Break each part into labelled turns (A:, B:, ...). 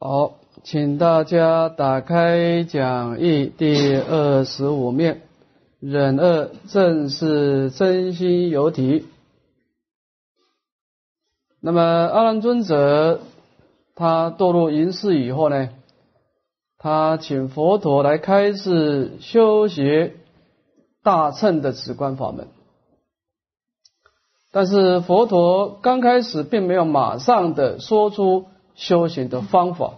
A: 好，请大家打开讲义第二十五面，忍恶正是真心有体。那么阿难尊者他堕入淫世以后呢，他请佛陀来开示修学大乘的止观法门，但是佛陀刚开始并没有马上的说出。修行的方法，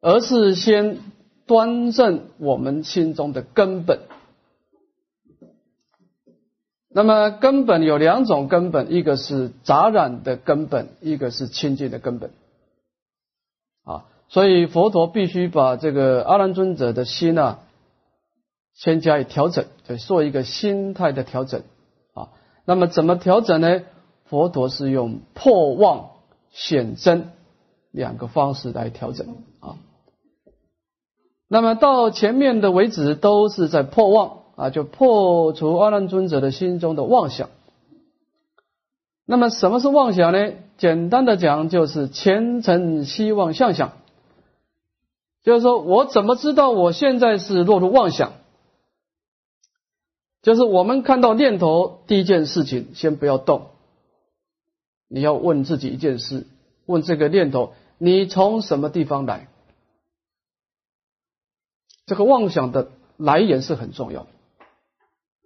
A: 而是先端正我们心中的根本。那么根本有两种根本，一个是杂染的根本，一个是清净的根本。啊，所以佛陀必须把这个阿难尊者的心啊，先加以调整，就做一个心态的调整。啊，那么怎么调整呢？佛陀是用破妄。显真两个方式来调整啊，那么到前面的为止都是在破妄啊，就破除阿难尊者的心中的妄想。那么什么是妄想呢？简单的讲就是前尘希望相想，就是说我怎么知道我现在是落入妄想？就是我们看到念头第一件事情，先不要动。你要问自己一件事，问这个念头，你从什么地方来？这个妄想的来源是很重要。的。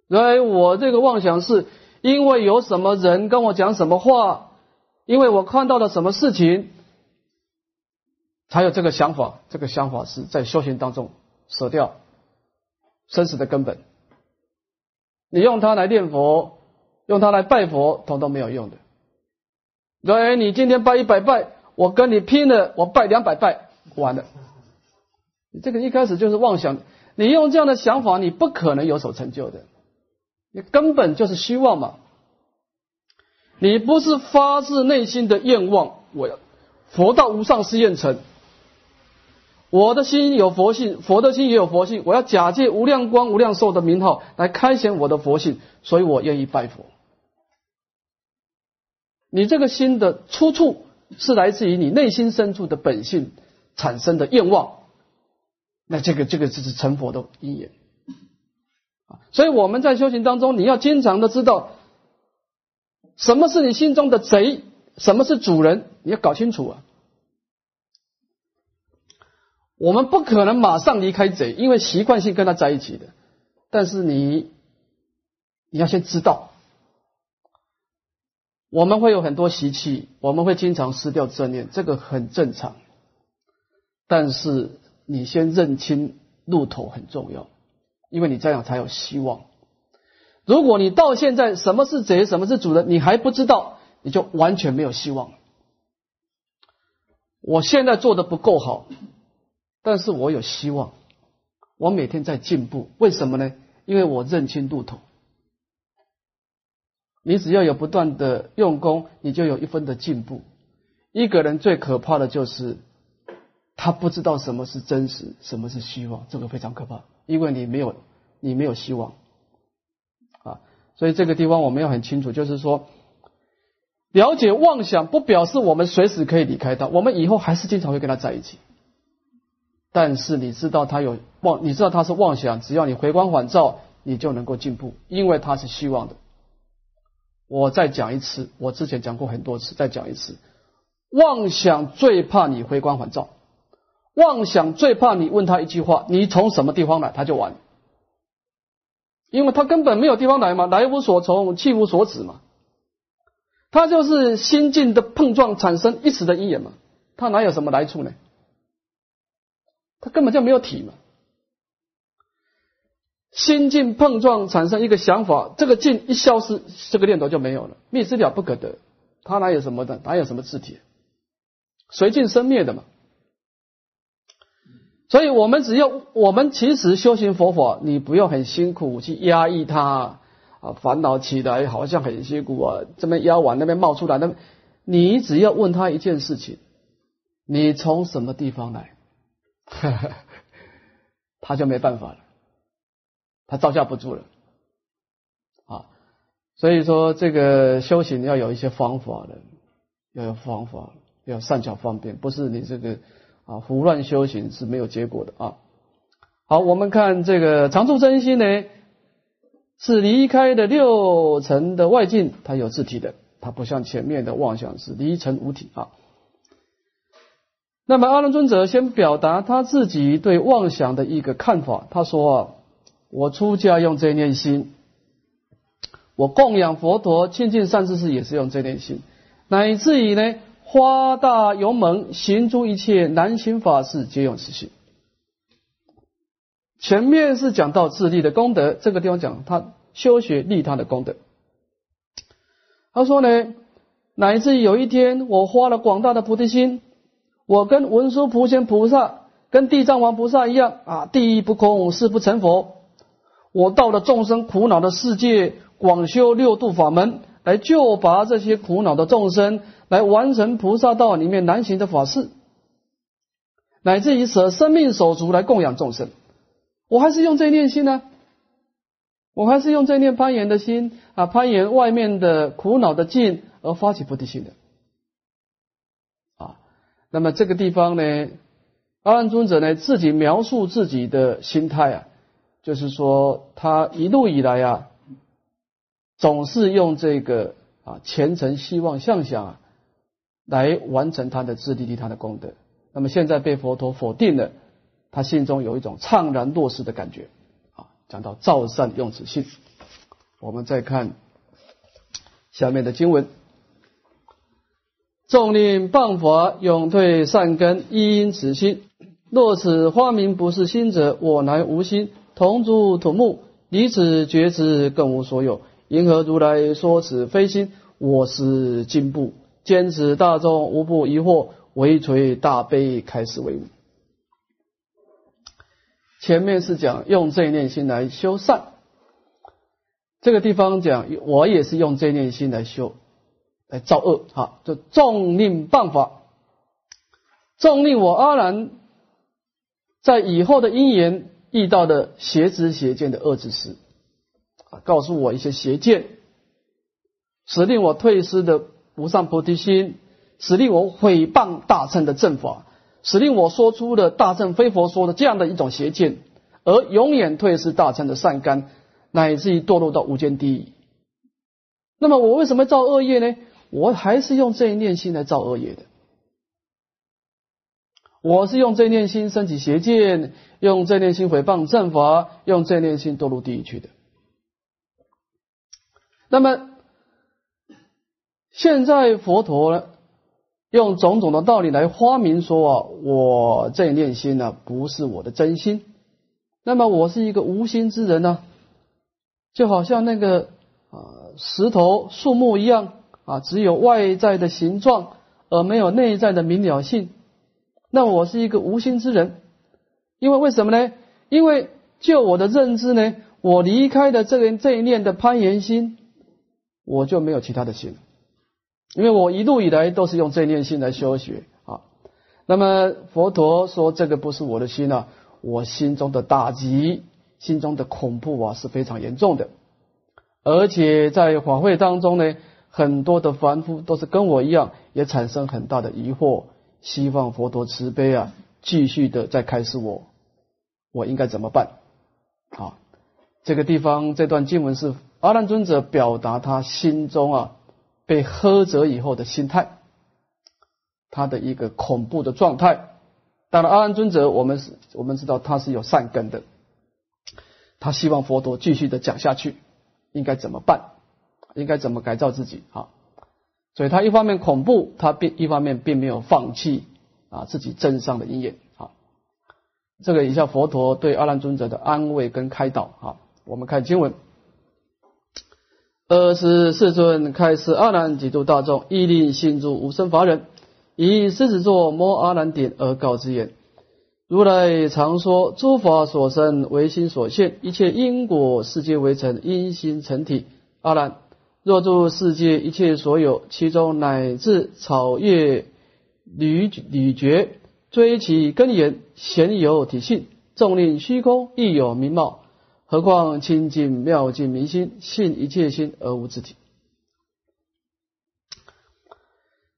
A: 因为，我这个妄想是因为有什么人跟我讲什么话，因为我看到了什么事情，才有这个想法。这个想法是在修行当中舍掉生死的根本。你用它来念佛，用它来拜佛，统统没有用的。对，你今天拜一百拜，我跟你拼了，我拜两百拜，完了。你这个一开始就是妄想，你用这样的想法，你不可能有所成就的。你根本就是虚妄嘛。你不是发自内心的愿望，我要佛道无上誓愿成。我的心有佛性，佛的心也有佛性，我要假借无量光、无量寿的名号来开显我的佛性，所以我愿意拜佛。你这个心的出处是来自于你内心深处的本性产生的愿望，那这个这个就是成佛的因缘啊。所以我们在修行当中，你要经常的知道什么是你心中的贼，什么是主人，你要搞清楚啊。我们不可能马上离开贼，因为习惯性跟他在一起的。但是你你要先知道。我们会有很多习气，我们会经常失掉正念，这个很正常。但是你先认清路头很重要，因为你这样才有希望。如果你到现在什么是贼，什么是主人，你还不知道，你就完全没有希望。我现在做的不够好，但是我有希望，我每天在进步。为什么呢？因为我认清路头。你只要有不断的用功，你就有一分的进步。一个人最可怕的就是他不知道什么是真实，什么是希望，这个非常可怕，因为你没有你没有希望啊。所以这个地方我们要很清楚，就是说，了解妄想不表示我们随时可以离开他，我们以后还是经常会跟他在一起。但是你知道他有妄，你知道他是妄想，只要你回光返照，你就能够进步，因为他是希望的。我再讲一次，我之前讲过很多次，再讲一次。妄想最怕你回光返照，妄想最怕你问他一句话：“你从什么地方来？”他就完，因为他根本没有地方来嘛，来无所从，去无所止嘛。他就是心境的碰撞产生一时的因缘嘛，他哪有什么来处呢？他根本就没有体嘛。心境碰撞产生一个想法，这个境一消失，这个念头就没有了，灭之了不可得。他哪有什么的？哪有什么字体？随境生灭的嘛。所以，我们只要我们其实修行佛法，你不用很辛苦去压抑它啊，烦恼起来好像很辛苦啊，这边压完那边冒出来，那你只要问他一件事情：你从什么地方来？他就没办法了。他招架不住了，啊，所以说这个修行要有一些方法的，要有方法，要善巧方便，不是你这个啊胡乱修行是没有结果的啊。好，我们看这个常住真心呢，是离开的六尘的外境，它有自体的，它不像前面的妄想是离尘无体啊。那么阿难尊者先表达他自己对妄想的一个看法，他说啊，我出家用这念心。我供养佛陀、亲近善知识也是用这念心，乃至于呢，花大勇猛，行诸一切难行法事，皆用此心。前面是讲到自利的功德，这个地方讲他修学利他的功德。他说呢，乃至于有一天，我花了广大的菩提心，我跟文殊普贤菩萨、跟地藏王菩萨一样啊，地一不空，誓不成佛。我到了众生苦恼的世界。广修六度法门，来救拔这些苦恼的众生，来完成菩萨道里面难行的法事，乃至于舍生命手足来供养众生，我还是用这念心呢，我还是用这念攀岩的心啊，攀岩外面的苦恼的境而发起菩提心的啊。那么这个地方呢，阿难尊者呢自己描述自己的心态啊，就是说他一路以来啊。总是用这个啊虔诚、希望、向想啊，来完成他的自利利他的功德。那么现在被佛陀否定了，他心中有一种怅然若失的感觉。啊，讲到造善用此心，我们再看下面的经文：众令谤佛，永退善根，亦因此心。若此花明不是心者，我乃无心。同住土木，离此觉知，更无所有。因何如来说此非心？我是进步，坚持大众无不疑惑，唯垂大悲开始为伍。前面是讲用这念心来修善，这个地方讲我也是用这念心来修，来造恶。哈，就重令谤法，重令我阿难在以后的因缘遇到的邪知邪见的恶知识。啊，告诉我一些邪见，使令我退失的无上菩提心，使令我毁谤大乘的正法，使令我说出了大乘非佛说的这样的一种邪见，而永远退失大乘的善根，乃至于堕落到无间地狱。那么我为什么造恶业呢？我还是用这一念心来造恶业的，我是用这念心升起邪见，用这念心毁谤正法，用这念心堕入地狱去的。那么，现在佛陀呢，用种种的道理来发明说啊，我这念心呢，不是我的真心。那么我是一个无心之人呢，就好像那个啊石头、树木一样啊，只有外在的形状，而没有内在的明了性。那我是一个无心之人，因为为什么呢？因为就我的认知呢，我离开的这个这一念的攀岩心。我就没有其他的心，因为我一路以来都是用这一念心来修学啊。那么佛陀说这个不是我的心啊，我心中的打击、心中的恐怖啊是非常严重的。而且在法会当中呢，很多的凡夫都是跟我一样，也产生很大的疑惑，希望佛陀慈悲啊，继续的再开示我，我应该怎么办？啊，这个地方这段经文是。阿难尊者表达他心中啊被呵责以后的心态，他的一个恐怖的状态。当然，阿难尊者我们是我们知道他是有善根的，他希望佛陀继续的讲下去，应该怎么办？应该怎么改造自己？啊？所以他一方面恐怖，他并一方面并没有放弃啊自己真上的因缘。好。这个以下佛陀对阿难尊者的安慰跟开导。好。我们看经文。二十世尊开示阿难几度大众，亦令信诸无生法忍，以狮子座摩阿难顶而告之言：如来常说，诸法所生唯心所现，一切因果世界为成因心成体。阿难，若诸世界一切所有，其中乃至草叶缕缕蕨，追其根源，显有体性；众令虚空，亦有名貌。何况清净妙净明心，信一切心而无自体。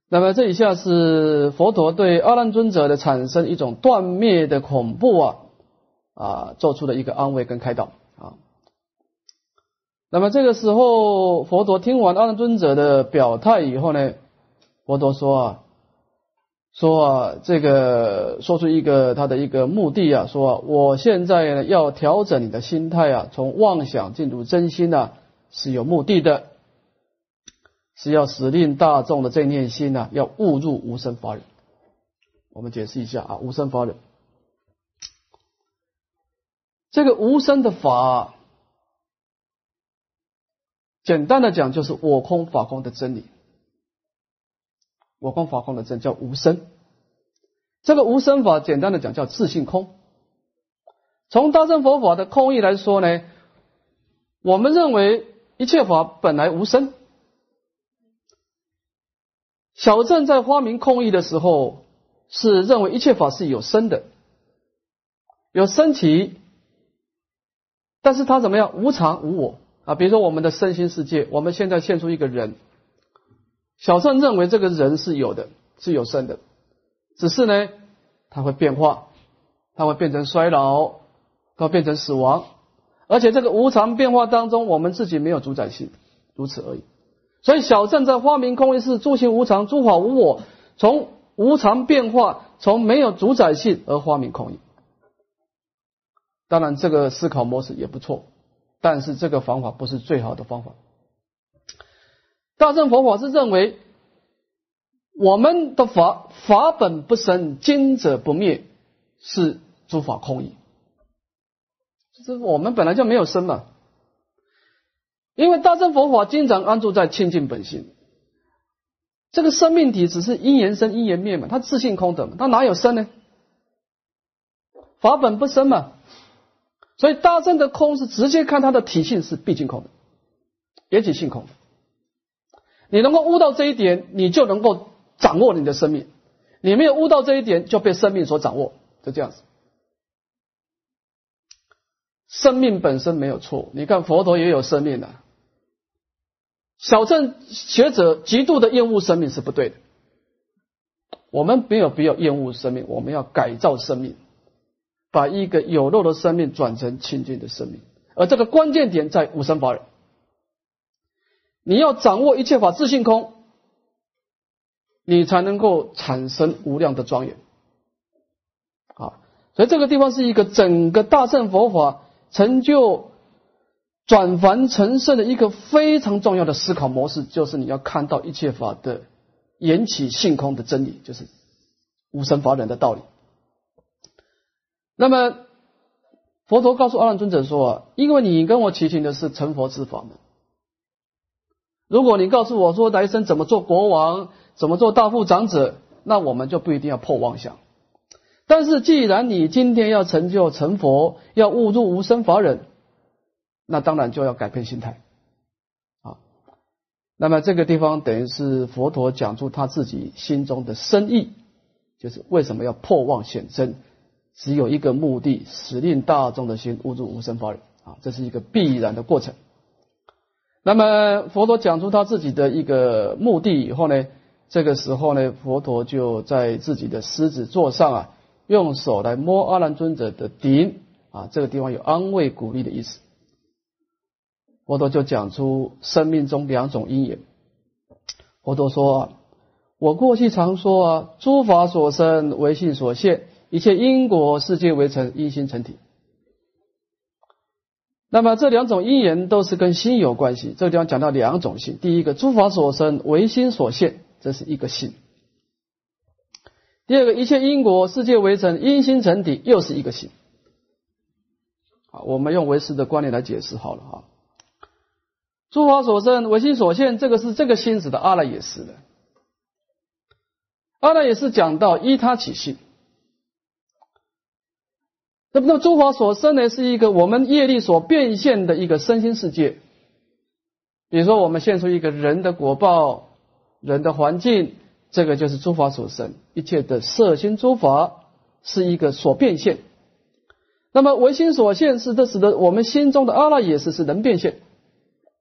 A: 那么这以下是佛陀对阿难尊者的产生一种断灭的恐怖啊啊做出的一个安慰跟开导啊。那么这个时候，佛陀听完阿难尊者的表态以后呢，佛陀说啊。说啊，这个说出一个他的一个目的啊，说我现在呢要调整你的心态啊，从妄想进入真心呢是有目的的，是要使令大众的正念心呢要误入无生法忍。我们解释一下啊，无生法忍，这个无生的法，简单的讲就是我空法空的真理。我空法空的真叫无生，这个无生法简单的讲叫自性空。从大乘佛法的空义来说呢，我们认为一切法本来无生。小镇在发明空义的时候，是认为一切法是有生的，有生起，但是他怎么样？无常无我啊。比如说我们的身心世界，我们现在现出一个人。小圣认为这个人是有的，是有生的，只是呢，它会变化，它会变成衰老，它会变成死亡，而且这个无常变化当中，我们自己没有主宰性，如此而已。所以小圣在发明空义是诸行无常，诸法无我，从无常变化，从没有主宰性而发明空义。当然，这个思考模式也不错，但是这个方法不是最好的方法。大乘佛法是认为我们的法法本不生，经者不灭，是诸法空义。这我们本来就没有生嘛，因为大乘佛法经常安住在清净本性，这个生命体只是因缘生因缘灭嘛，它自性空的嘛，它哪有生呢？法本不生嘛，所以大正的空是直接看它的体性是毕竟空的，也即性空的。你能够悟到这一点，你就能够掌握你的生命；你没有悟到这一点，就被生命所掌握，就这样子。生命本身没有错，你看佛陀也有生命的。小镇学者极度的厌恶生命是不对的，我们没有必要厌恶生命，我们要改造生命，把一个有肉的生命转成清净的生命，而这个关键点在五生法忍。你要掌握一切法自性空，你才能够产生无量的庄严。啊，所以这个地方是一个整个大乘佛法成就转凡成圣的一个非常重要的思考模式，就是你要看到一切法的缘起性空的真理，就是无生法忍的道理。那么佛陀告诉阿难尊者说啊，因为你跟我祈请的是成佛之法门。如果你告诉我说来生怎么做国王，怎么做大富长者，那我们就不一定要破妄想。但是既然你今天要成就成佛，要悟入无生法忍，那当然就要改变心态啊。那么这个地方等于是佛陀讲出他自己心中的深意，就是为什么要破妄显真，只有一个目的，使令大众的心悟入无生法忍啊，这是一个必然的过程。那么佛陀讲出他自己的一个目的以后呢，这个时候呢，佛陀就在自己的狮子座上啊，用手来摸阿难尊者的顶啊，这个地方有安慰鼓励的意思。佛陀就讲出生命中两种因缘。佛陀说：“我过去常说啊，诸法所生唯性所现，一切因果世界为成因心成体。”那么这两种因缘都是跟心有关系。这个地方讲到两种性，第一个诸法所生唯心所现，这是一个性；第二个一切因果世界为成因心成体，又是一个性。好，我们用唯识的观念来解释好了哈。诸法所生唯心所现，这个是这个心指的阿赖耶识的。阿赖耶识讲到依他起性。那么，那诸法所生呢，是一个我们业力所变现的一个身心世界。比如说，我们现出一个人的果报、人的环境，这个就是诸法所生。一切的色心诸法是一个所变现。那么唯心所现，是这使得我们心中的阿赖耶识是能变现。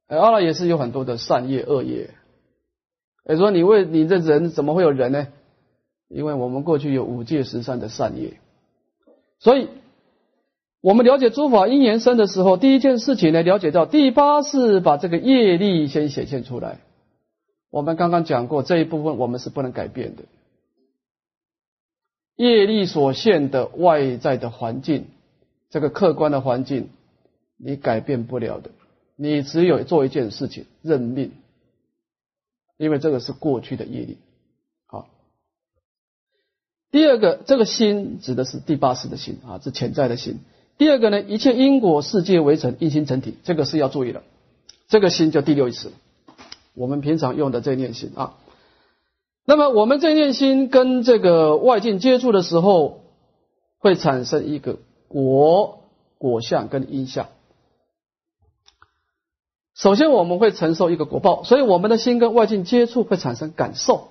A: 而阿赖耶识有很多的善业、恶业。哎，说你为你这人怎么会有人呢？因为我们过去有五戒十善的善业，所以我们了解诸法因缘生的时候，第一件事情呢，了解到第八是把这个业力先显现出来。我们刚刚讲过这一部分，我们是不能改变的。业力所现的外在的环境，这个客观的环境，你改变不了的。你只有做一件事情，认命，因为这个是过去的业力。好，第二个，这个心指的是第八识的心啊，是潜在的心。第二个呢，一切因果世界为成，一心成体，这个是要注意的。这个心叫第六意识，我们平常用的这念心啊。那么我们这念心跟这个外境接触的时候，会产生一个果果相跟因相。首先，我们会承受一个果报，所以我们的心跟外境接触会产生感受，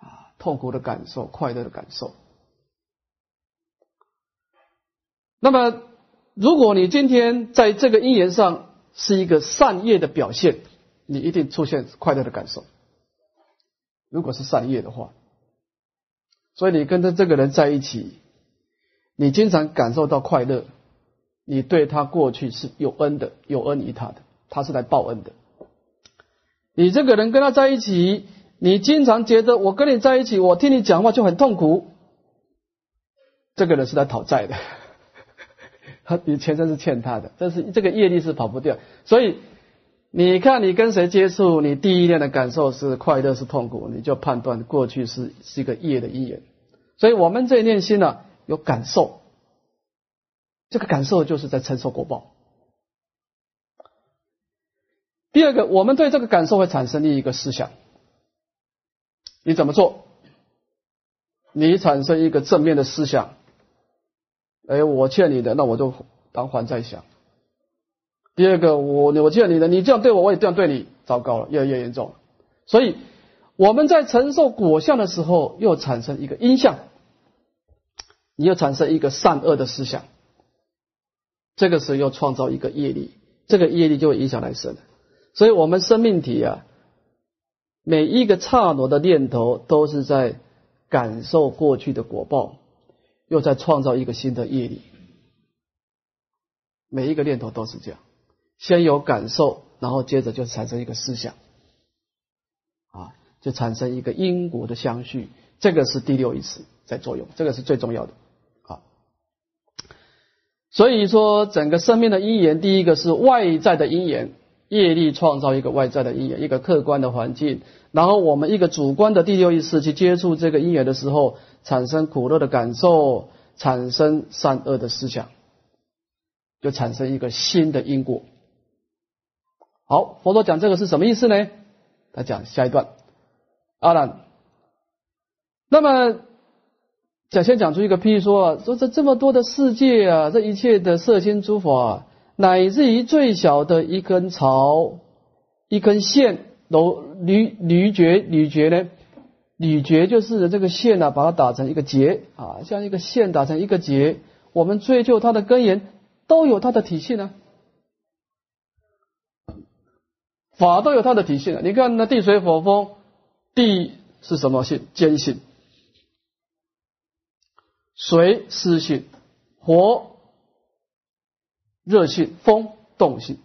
A: 啊，痛苦的感受，快乐的感受。那么，如果你今天在这个因缘上是一个善业的表现，你一定出现快乐的感受。如果是善业的话，所以你跟着这个人在一起，你经常感受到快乐。你对他过去是有恩的，有恩于他的，他是来报恩的。你这个人跟他在一起，你经常觉得我跟你在一起，我听你讲话就很痛苦。这个人是来讨债的，他你前身是欠他的，但是这个业力是跑不掉。所以你看你跟谁接触，你第一念的感受是快乐是痛苦，你就判断过去是是一个业的因缘。所以我们这一念心呢，有感受。这个感受就是在承受果报。第二个，我们对这个感受会产生另一个思想，你怎么做？你产生一个正面的思想，哎，我欠你的，那我就当还债想。第二个，我我欠你的，你这样对我，我也这样对你，糟糕了，越来越严重。所以我们在承受果相的时候，又产生一个因相，你又产生一个善恶的思想。这个时候又创造一个业力，这个业力就会影响来生。所以，我们生命体啊，每一个刹那的念头都是在感受过去的果报，又在创造一个新的业力。每一个念头都是这样，先有感受，然后接着就产生一个思想，啊，就产生一个因果的相续。这个是第六意识在作用，这个是最重要的啊。所以说，整个生命的因缘，第一个是外在的因缘，业力创造一个外在的因缘，一个客观的环境。然后我们一个主观的第六意识去接触这个因缘的时候，产生苦乐的感受，产生善恶的思想，就产生一个新的因果。好，佛陀讲这个是什么意思呢？他讲下一段，阿兰，那么。讲先讲出一个譬如说啊，说这这么多的世界啊，这一切的色心诸法，乃至于最小的一根草、一根线，都铝铝绝铝绝呢？铝绝就是这个线啊，把它打成一个结啊，像一个线打成一个结，我们追究它的根源，都有它的体系呢。法都有它的体系呢。你看那地水火风，地是什么性？坚性。水湿性，火热性，风动性。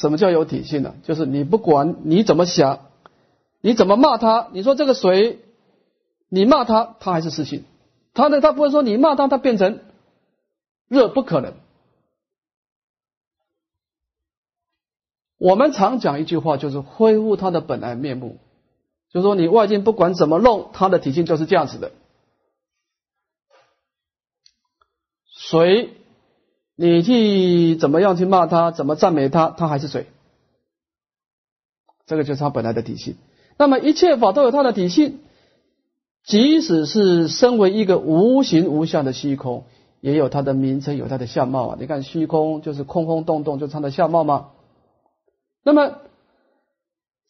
A: 什么叫有体性呢？就是你不管你怎么想，你怎么骂他，你说这个水，你骂他，他还是湿性。他呢，他不会说你骂他，他变成热，不可能。我们常讲一句话，就是恢复它的本来面目。就是说你外境不管怎么弄，它的体性就是这样子的。水，你去怎么样去骂他，怎么赞美他，他还是水。这个就是他本来的体性。那么一切法都有它的体性，即使是身为一个无形无相的虚空，也有它的名称，有它的相貌啊。你看虚空就是空空洞洞，就是它的相貌吗？那么。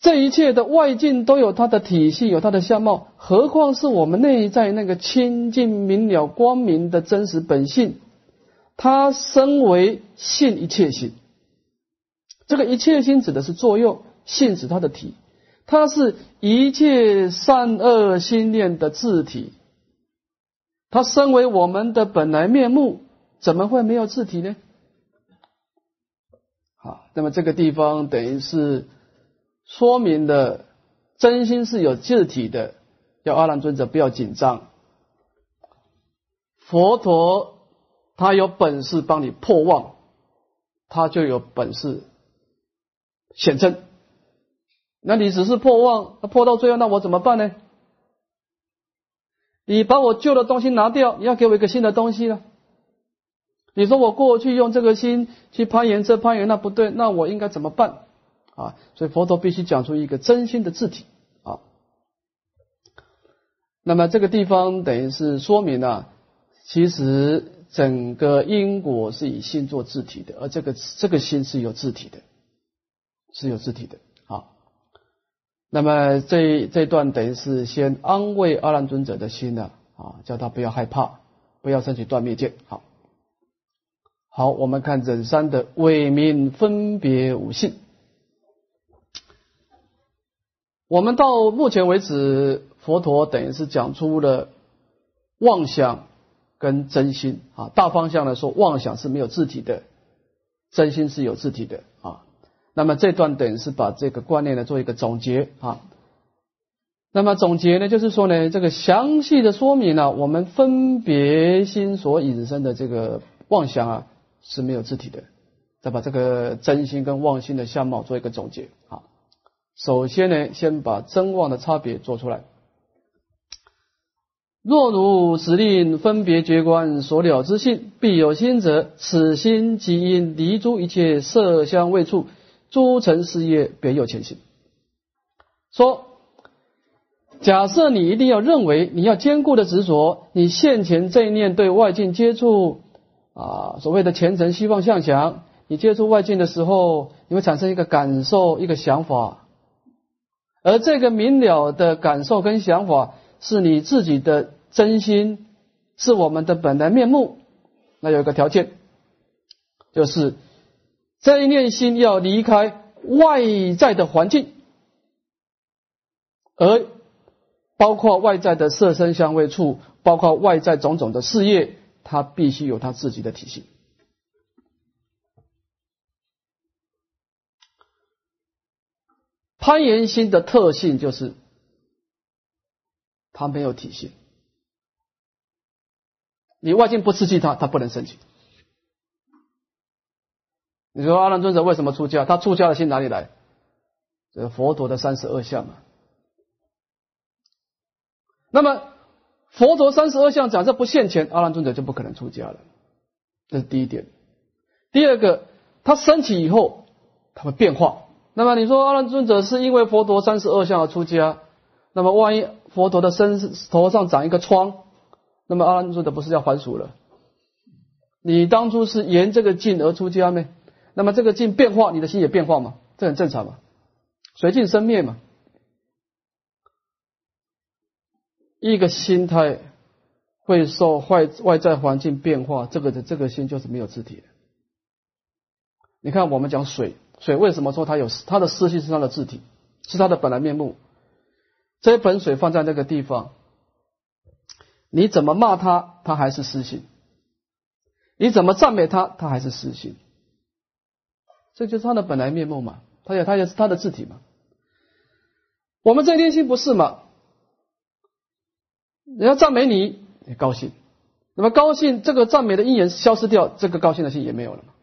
A: 这一切的外境都有它的体系，有它的相貌，何况是我们内在那个清净明了、光明的真实本性？它身为性一切性，这个一切心指的是作用，性指它的体，它是一切善恶心念的自体。它身为我们的本来面目，怎么会没有自体呢？好，那么这个地方等于是说明了真心是有自体的，要阿难尊者不要紧张。佛陀他有本事帮你破妄，他就有本事显真。那你只是破妄，那破到最后，那我怎么办呢？你把我旧的东西拿掉，你要给我一个新的东西了。你说我过去用这个心去攀岩，这攀岩那不对，那我应该怎么办啊？所以佛陀必须讲出一个真心的字体啊。那么这个地方等于是说明了，其实整个因果是以心做字体的，而这个这个心是有字体的，是有字体的。好，那么这这段等于是先安慰阿难尊者的心呢，啊，叫他不要害怕，不要升起断灭见。好。好，我们看忍三的伪名分别无性。我们到目前为止，佛陀等于是讲出了妄想跟真心啊。大方向来说，妄想是没有字体的，真心是有字体的啊。那么这段等于是把这个观念呢做一个总结啊。那么总结呢，就是说呢，这个详细的说明了我们分别心所引申的这个妄想啊。是没有字体的，再把这个真心跟妄心的相貌做一个总结啊。首先呢，先把真妄的差别做出来。若如指令分别觉观所了之性，必有心者，此心即因离诸一切色香味触诸尘事业，别有前行。说，假设你一定要认为你要坚固的执着，你现前这一念对外境接触。啊，所谓的前程希望向想，你接触外境的时候，你会产生一个感受、一个想法，而这个明了的感受跟想法，是你自己的真心，是我们的本来面目。那有一个条件，就是这一念心要离开外在的环境，而包括外在的色身香味触，包括外在种种的事业。他必须有他自己的体系。攀岩心的特性就是，他没有体系。你外境不刺激他，他不能升起。你说阿难尊者为什么出家？他出家的心哪里来？这佛陀的三十二相嘛。那么。佛陀三十二相假设不现前，阿难尊者就不可能出家了。这是第一点。第二个，他升起以后，他会变化。那么你说阿难尊者是因为佛陀三十二相而出家，那么万一佛陀的身头上长一个疮，那么阿难说的不是要还俗了？你当初是沿这个境而出家吗？那么这个境变化，你的心也变化嘛？这很正常嘛？随境生灭嘛？一个心态会受外外在环境变化，这个的这个心就是没有字体的。你看，我们讲水，水为什么说它有它的湿性是它的字体，是它的本来面目？这盆水放在那个地方，你怎么骂他，他还是私心；你怎么赞美他，他还是私心。这就是他的本来面目嘛，他也他也是他的字体嘛。我们这念心不是嘛？人家赞美你，你高兴，那么高兴这个赞美的因缘消失掉，这个高兴的心也没有了嘛？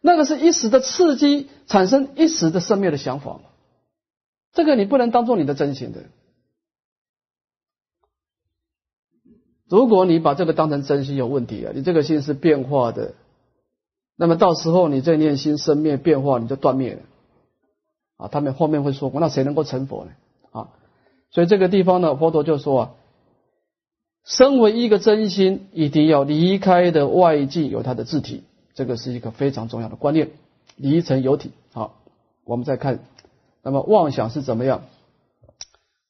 A: 那个是一时的刺激，产生一时的生灭的想法嘛？这个你不能当做你的真心的。如果你把这个当成真心有问题啊，你这个心是变化的，那么到时候你这念心生灭变化，你就断灭了啊！他们后面会说过，那谁能够成佛呢？啊？所以这个地方呢，佛陀就说啊，身为一个真心，一定要离开的外境有它的自体，这个是一个非常重要的观念。离尘有体，好，我们再看，那么妄想是怎么样？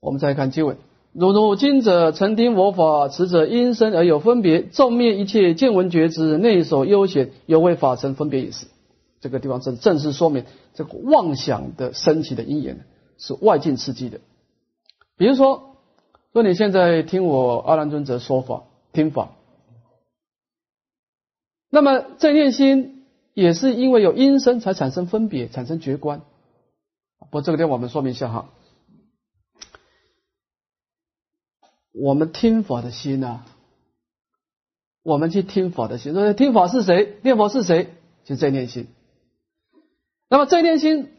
A: 我们再看经文：如如今者曾听我法，此者因身而有分别，众灭一切见闻觉知，内守悠闲，有为法尘分别也是。这个地方正正式说明这个妄想的升起的因缘是外境刺激的。比如说，说你现在听我阿难尊者说法听法，那么这念心也是因为有因身才产生分别，产生觉观。不，这个地方我们说明一下哈，我们听法的心呢？我们去听法的心，说听法是谁？念佛是谁？就这念心。那么这念心，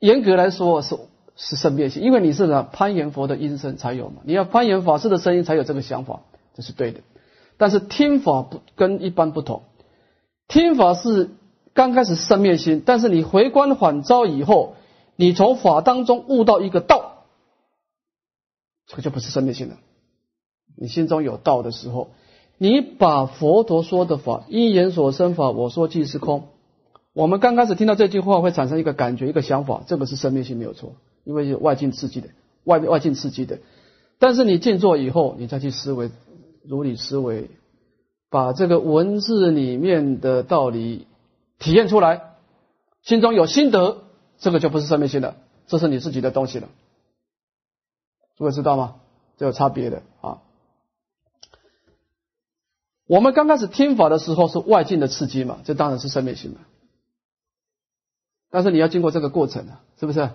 A: 严格来说是是生灭心，因为你是呢攀岩佛的音声才有嘛。你要攀岩法师的声音才有这个想法，这是对的。但是听法不跟一般不同，听法是刚开始生灭心，但是你回观返照以后，你从法当中悟到一个道，这个就不是生灭心了。你心中有道的时候。你把佛陀说的法，因言所生法，我说即是空。我们刚开始听到这句话，会产生一个感觉，一个想法，这个是生命性没有错，因为是外境刺激的，外外境刺激的。但是你静坐以后，你再去思维，如理思维，把这个文字里面的道理体验出来，心中有心得，这个就不是生命性的，这是你自己的东西了。诸位知道吗？这有差别的啊。我们刚开始听法的时候是外境的刺激嘛，这当然是生命性的。但是你要经过这个过程啊，是不是？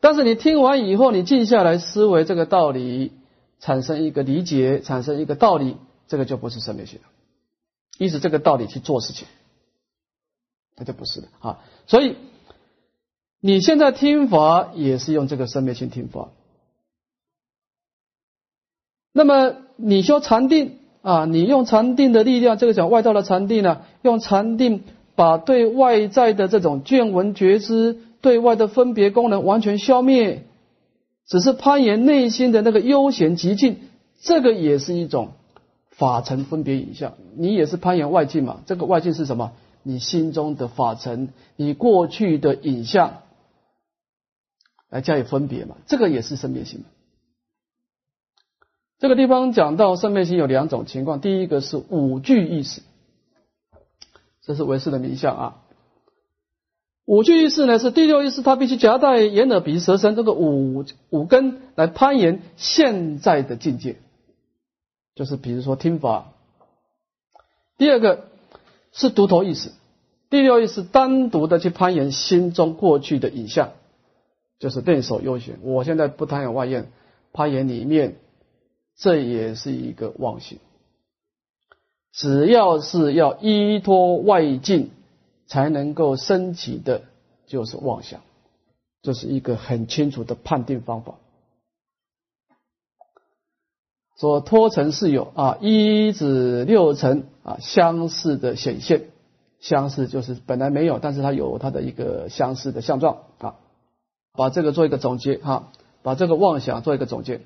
A: 但是你听完以后，你静下来思维这个道理，产生一个理解，产生一个道理，这个就不是生命性了。依着这个道理去做事情，那就不是的啊。所以你现在听法也是用这个生灭性听法。那么你修禅定。啊，你用禅定的力量，这个讲外道的禅定呢，用禅定把对外在的这种见闻觉知、对外的分别功能完全消灭，只是攀岩内心的那个悠闲极静，这个也是一种法尘分别影像。你也是攀岩外境嘛？这个外境是什么？你心中的法尘，你过去的影像来加以分别嘛？这个也是生灭心。这个地方讲到生灭心有两种情况，第一个是五具意识，这是唯识的名相啊。五具意识呢是第六意识，它必须夹带眼耳鼻舌身这个五五根来攀岩现在的境界，就是比如说听法。第二个是独头意识，第六意识单独的去攀岩心中过去的影像，就是练手优选。我现在不贪有外焰，攀岩里面。这也是一个妄心，只要是要依托外境才能够升起的，就是妄想。这是一个很清楚的判定方法。说托成是有啊，一指六尘啊相似的显现，相似就是本来没有，但是它有它的一个相似的相状啊。把这个做一个总结哈，把这个妄想做一个总结。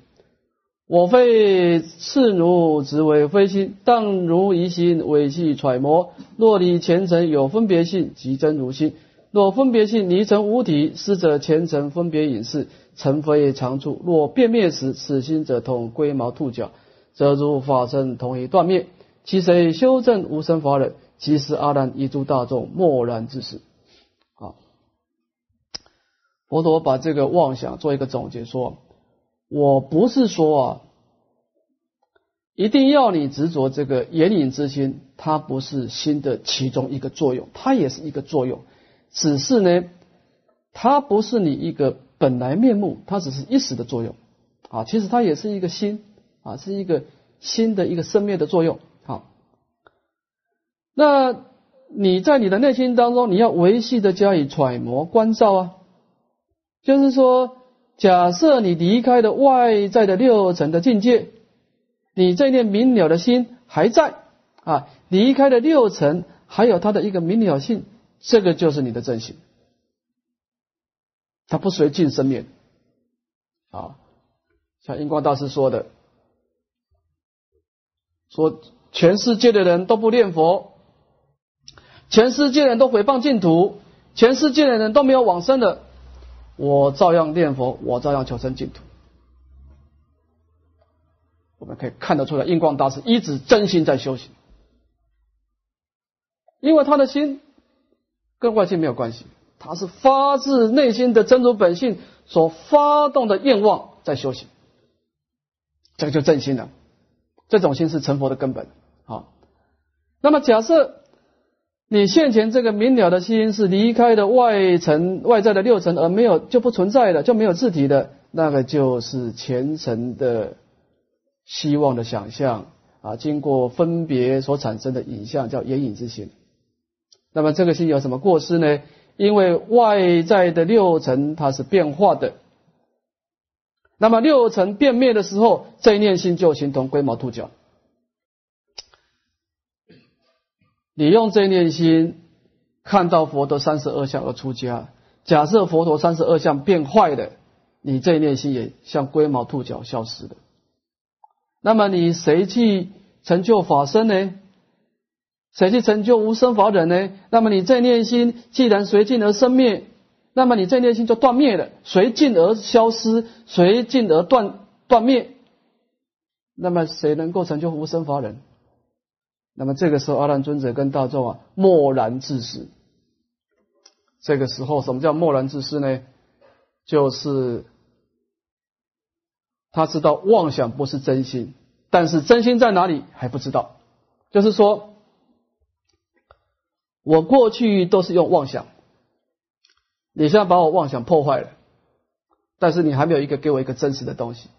A: 我非赤奴，只为非心。当如疑心，委气揣摩。若离前尘有分别性，即真如心；若分别性离成无体，师者前尘分别隐士，尘非常处。若变灭时，此心者同龟毛兔角，则如法身同一断灭。其谁修正无生法忍？即是阿难一诸大众默然之事。佛陀把这个妄想做一个总结说。我不是说啊，一定要你执着这个眼影之心，它不是心的其中一个作用，它也是一个作用，只是呢，它不是你一个本来面目，它只是一时的作用啊。其实它也是一个心啊，是一个心的一个生灭的作用。好，那你在你的内心当中，你要维系的加以揣摩关照啊，就是说。假设你离开了外在的六层的境界，你这念明了的心还在啊，离开了六层，还有它的一个明了性，这个就是你的真心，它不随境生灭啊。像印光大师说的，说全世界的人都不念佛，全世界人都毁谤净土，全世界的人都没有往生的。我照样念佛，我照样求生净土。我们可以看得出来，印光大师一直真心在修行，因为他的心跟外界没有关系，他是发自内心的真如本性所发动的愿望在修行，这个就正心了。这种心是成佛的根本。好，那么假设你现前这个明了的心是离开的外层外在的六层，而没有就不存在的，就没有自体的，那个就是前层的希望的想象啊，经过分别所产生的影像，叫眼影之心。那么这个心有什么过失呢？因为外在的六层它是变化的，那么六层变灭的时候，这一念心就形同龟毛兔角。你用这念心看到佛陀三十二相而出家，假设佛陀三十二相变坏了，你这念心也像龟毛兔角消失了。那么你谁去成就法身呢？谁去成就无生法忍呢？那么你这念心既然随境而生灭，那么你这念心就断灭了，随境而消失，随境而断断灭。那么谁能够成就无生法忍？那么这个时候，阿难尊者跟大众啊，默然自失。这个时候，什么叫默然自失呢？就是他知道妄想不是真心，但是真心在哪里还不知道。就是说。我过去都是用妄想，你现在把我妄想破坏了，但是你还没有一个给我一个真实的东西，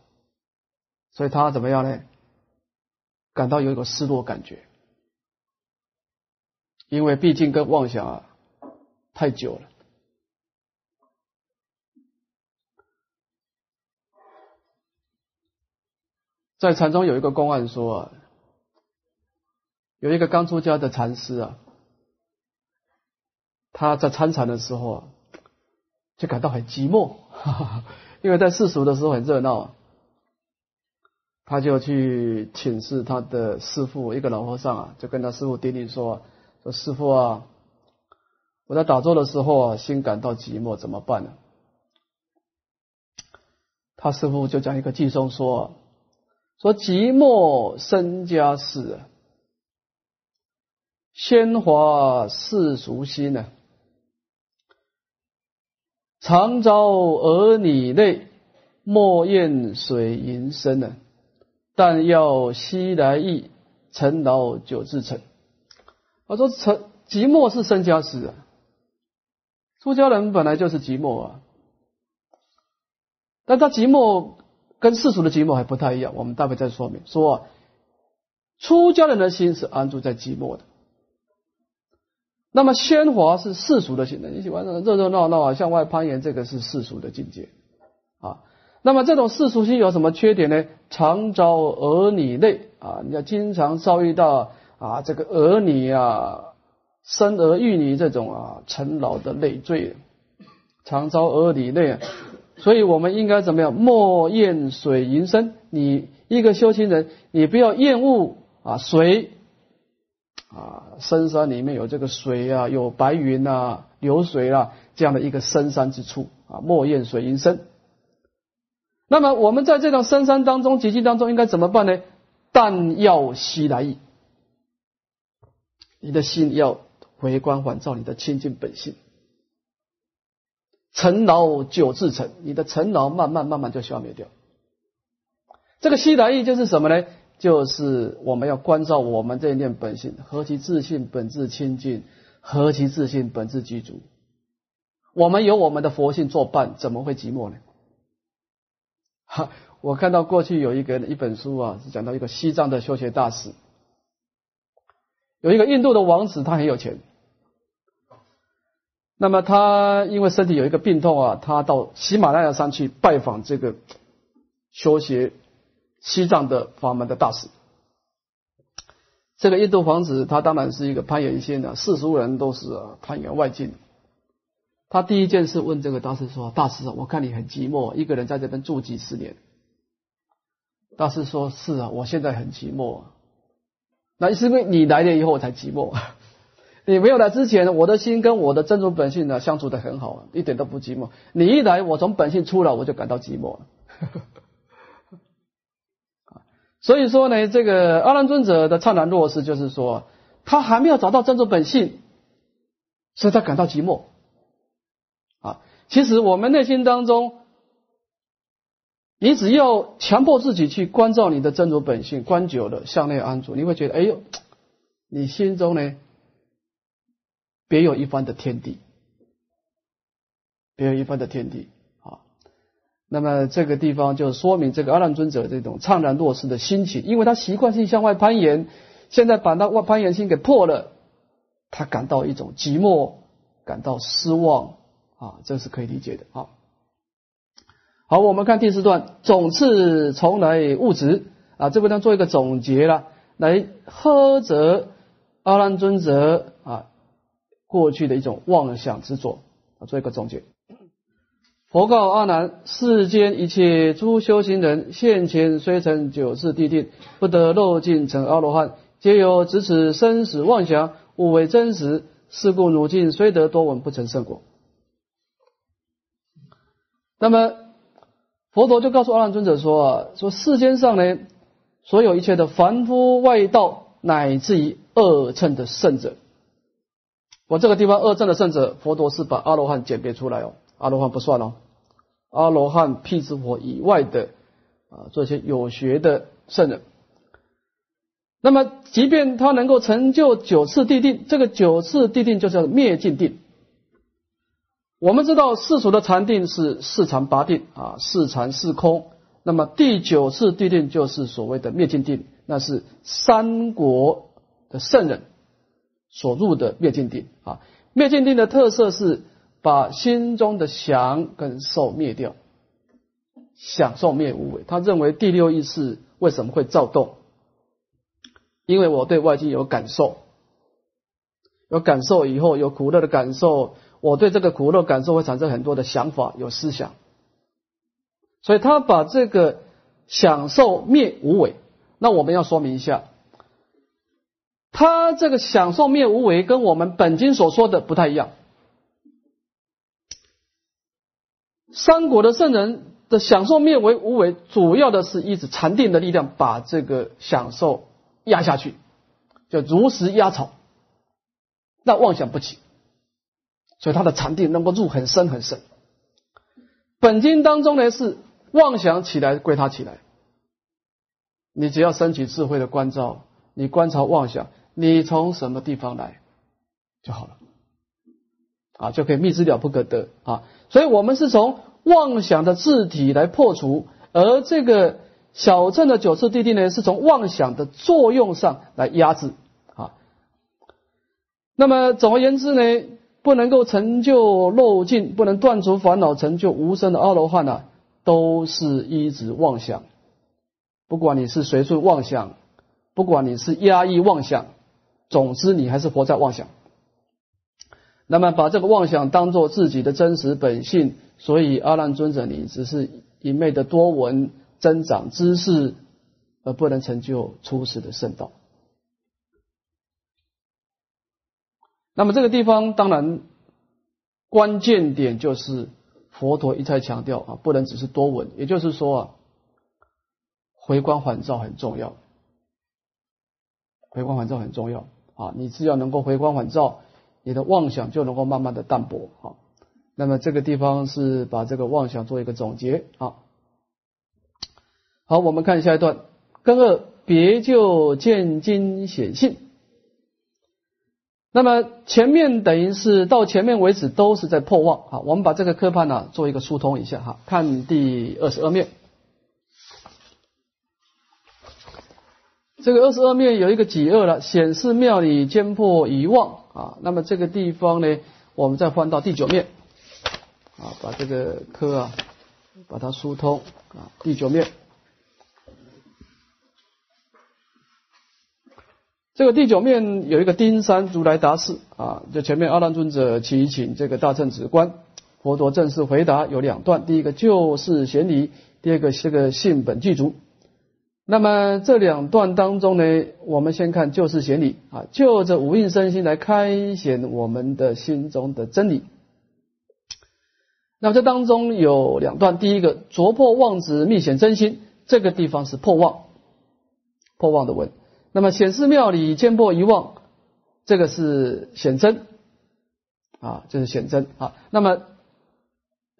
A: 所以他怎么样呢？感到有一个失落感觉，因为毕竟跟妄想啊太久了。在禅宗有一个公案说啊，有一个刚出家的禅师啊。他在参禅的时候啊，就感到很寂寞，因为在世俗的时候很热闹，他就去请示他的师傅，一个老和尚啊，就跟他师傅叮咛说：“说师傅啊，我在打坐的时候啊，心感到寂寞，怎么办呢？”他师傅就讲一个偈颂说：“说寂寞生家事，喧哗世俗心呢。”常遭儿女泪，莫厌水银深呢。但要西来意，尘劳久自成。我说：“成寂寞是生家事啊，出家人本来就是寂寞啊。但他寂寞跟世俗的寂寞还不太一样。我们待会再说明。说出家人的心是安住在寂寞的。”那么喧哗是世俗的心的，你喜欢热热闹闹啊，向外攀岩，这个是世俗的境界啊。那么这种世俗心有什么缺点呢？常遭儿女累啊，你要经常遭遇到啊这个儿女啊生儿育女这种啊陈老的累赘，常遭儿女累。所以我们应该怎么样？莫厌水银深。你一个修行人，你不要厌恶啊水。啊，深山里面有这个水啊，有白云啊，流水啊，这样的一个深山之处啊，莫厌水云深。那么我们在这种深山当中、寂静当中，应该怎么办呢？但要息来意，你的心要回光返照，你的清净本性。尘劳久自成，你的尘劳慢慢慢慢就消灭掉。这个西来意就是什么呢？就是我们要关照我们这一念本性，何其自信本质清净，何其自信本质具足。我们有我们的佛性作伴，怎么会寂寞呢？哈，我看到过去有一个一本书啊，是讲到一个西藏的修学大师，有一个印度的王子，他很有钱。那么他因为身体有一个病痛啊，他到喜马拉雅山去拜访这个修学。西藏的法门的大师，这个印度皇子，他当然是一个攀岩仙的，世俗人都是攀岩外境。他第一件事问这个大师说：“大师，我看你很寂寞，一个人在这边住几十年。”大师说：“是啊，我现在很寂寞。那是因为你来了以后我才寂寞。你没有来之前，我的心跟我的真如本性呢相处的很好，一点都不寂寞。你一来，我从本性出来，我就感到寂寞了。”所以说呢，这个阿难尊者的灿然若失，就是说他还没有找到真主本性，所以他感到寂寞。啊，其实我们内心当中，你只要强迫自己去关照你的真如本性，关久了向内安住，你会觉得，哎呦，你心中呢，别有一番的天地，别有一番的天地。啊，那么这个地方就说明这个阿难尊者这种怅然若失的心情，因为他习惯性向外攀岩，现在把那外攀岩心给破了，他感到一种寂寞，感到失望。啊，这是可以理解的。啊，好，我们看第四段，总次从来物质啊，这边呢做一个总结了，来呵责阿难尊者啊过去的一种妄想执着啊，做一个总结。佛告阿难：世间一切诸修行人现前虽成九次地定，不得漏尽成阿罗汉，皆有执此生死妄想，误为真实。是故汝今虽得多闻，不成圣果。那么，佛陀就告诉阿难尊者说啊，说世间上呢，所有一切的凡夫外道，乃至于二乘的圣者，我这个地方二乘的圣者，佛陀是把阿罗汉简别出来哦，阿罗汉不算哦，阿罗汉、辟支佛以外的啊，这些有学的圣人，那么即便他能够成就九次地定，这个九次地定就叫灭尽定。我们知道世俗的禅定是四禅八定啊，四禅四空。那么第九次地定就是所谓的灭尽定，那是三国的圣人所入的灭尽定啊。灭尽定的特色是把心中的想跟受灭掉，想受灭无为。他认为第六意识为什么会躁动？因为我对外境有感受，有感受以后有苦乐的感受。我对这个苦乐感受会产生很多的想法，有思想，所以他把这个享受灭无为。那我们要说明一下，他这个享受灭无为跟我们本经所说的不太一样。三国的圣人的享受灭为无为，主要的是一直禅定的力量把这个享受压下去，叫如实压草，那妄想不起。所以他的禅定能够入很深很深。本经当中呢是妄想起来归他起来，你只要升起智慧的关照，你观察妄想，你从什么地方来就好了，啊，就可以密之了不可得啊。所以我们是从妄想的字体来破除，而这个小镇的九次地定呢，是从妄想的作用上来压制啊。那么总而言之呢？不能够成就漏尽，不能断除烦恼，成就无生的阿罗汉呢，都是一直妄想。不管你是随顺妄想，不管你是压抑妄想，总之你还是活在妄想。那么把这个妄想当做自己的真实本性，所以阿难尊者，你只是一昧的多闻增长知识，而不能成就初始的圣道。那么这个地方当然关键点就是佛陀一再强调啊，不能只是多闻，也就是说啊，回光返照很重要，回光返照很重要啊，你只要能够回光返照，你的妄想就能够慢慢的淡薄啊。那么这个地方是把这个妄想做一个总结啊。好，我们看下一段，根二别就见经显性。那么前面等于是到前面为止都是在破妄啊，我们把这个科判呢做一个疏通一下哈，看第二十二面，这个二十二面有一个几二了，显示庙里坚破遗忘啊，那么这个地方呢，我们再换到第九面啊，把这个科啊把它疏通啊，第九面。这个第九面有一个丁山如来答示啊，就前面阿难尊者祈请这个大乘子观，佛陀正式回答有两段，第一个就是显理，第二个是个性本具足。那么这两段当中呢，我们先看就是显理啊，就着五蕴身心来开显我们的心中的真理。那么这当中有两段，第一个着破妄执密显真心，这个地方是破妄，破妄的文。那么显示庙里见破遗忘，这个是显真啊，就是显真啊。那么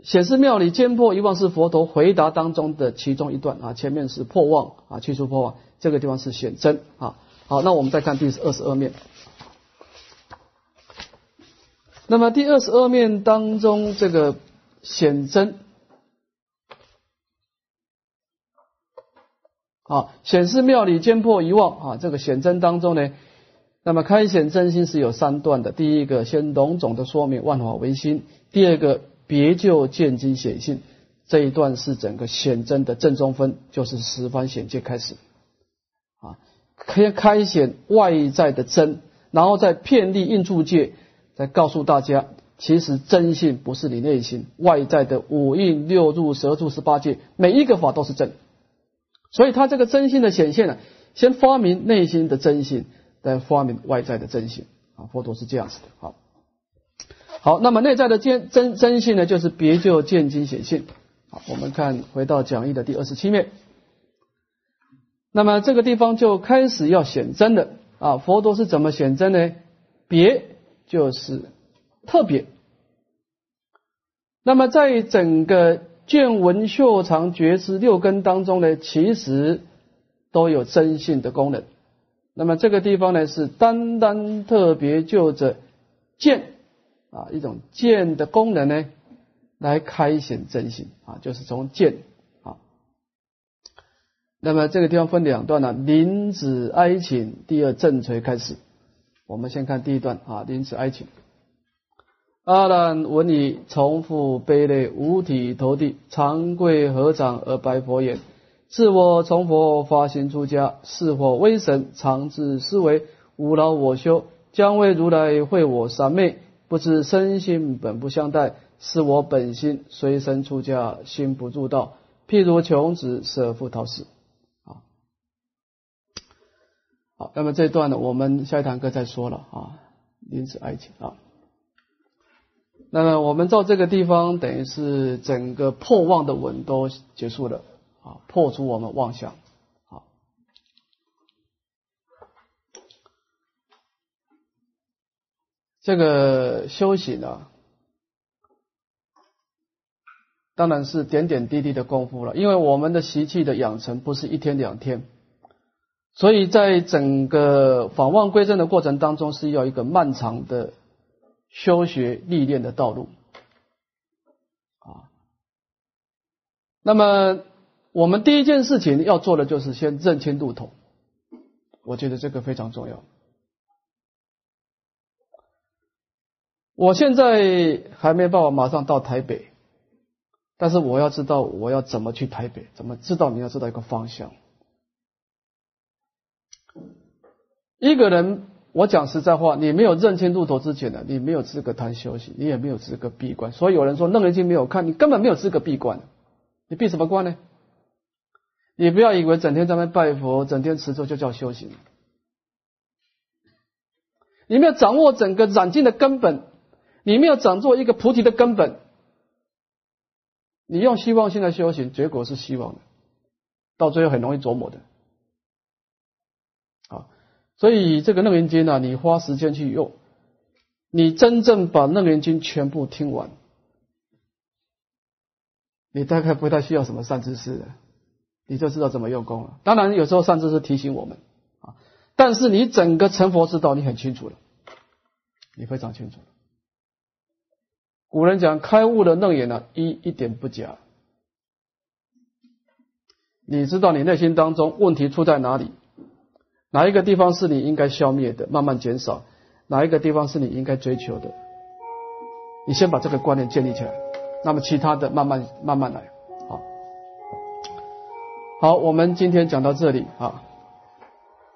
A: 显示庙里见破一望是佛陀回答当中的其中一段啊，前面是破妄啊，去除破妄，这个地方是显真啊。好，那我们再看第二十二面。那么第二十二面当中，这个显真啊，显示庙里坚破一忘啊，这个显真当中呢，那么开显真心是有三段的。第一个先笼总的说明万法唯心，第二个别就见机显性，这一段是整个显真的正中分，就是十方显界开始啊，开开显外在的真，然后再遍历应处界。再告诉大家，其实真性不是你内心外在的五蕴六入十住十八界，每一个法都是真。所以他这个真心的显现呢，先发明内心的真心，再发明外在的真心啊。佛陀是这样子的。好，好，那么内在的见真真性呢，就是别就见经显性。好，我们看回到讲义的第二十七面，那么这个地方就开始要显真的啊。佛陀是怎么显真呢？别。就是特别。那么，在整个见闻嗅尝觉知六根当中呢，其实都有真性的功能。那么这个地方呢，是单单特别就着见啊一种见的功能呢，来开显真性啊，就是从见啊。那么这个地方分两段呢，临子哀请，第二正垂开始。我们先看第一段啊，临此哀请。阿难闻已，重复悲泪，五体投地，长跪合掌而白佛言：“自我从佛发心出家，是否威神？常自思维，无劳我修，将为如来会我三昧。不知身心本不相待，是我本心随身出家，心不住道。譬如穷子舍父逃死。”好，那么这段呢，我们下一堂课再说了啊，临子爱情啊。那么我们到这个地方，等于是整个破妄的文都结束了啊，破除我们妄想。啊，这个修行呢，当然是点点滴滴的功夫了，因为我们的习气的养成不是一天两天。所以在整个访望归正的过程当中，是要一个漫长的修学历练的道路啊。那么我们第一件事情要做的就是先认清路途，我觉得这个非常重要。我现在还没办法马上到台北，但是我要知道我要怎么去台北，怎么知道你要知道一个方向。一个人，我讲实在话，你没有认清路头之前呢，你没有资格谈修行，你也没有资格闭关。所以有人说《楞严经》没有看，你根本没有资格闭关。你闭什么关呢？你不要以为整天在那拜佛，整天持咒就叫修行。你没有掌握整个染净的根本，你没有掌握一个菩提的根本，你用希望性的修行，结果是希望的，到最后很容易琢磨的。所以这个楞严经呢，你花时间去用，你真正把楞严经全部听完，你大概不太需要什么善知识的，你就知道怎么用功了。当然有时候善知识提醒我们啊，但是你整个成佛之道你很清楚了，你非常清楚。古人讲开悟的楞严呢，一一点不假，你知道你内心当中问题出在哪里。哪一个地方是你应该消灭的，慢慢减少；哪一个地方是你应该追求的，你先把这个观念建立起来，那么其他的慢慢慢慢来。好，好，我们今天讲到这里啊。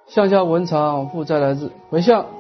A: 向下文长负债来日回向。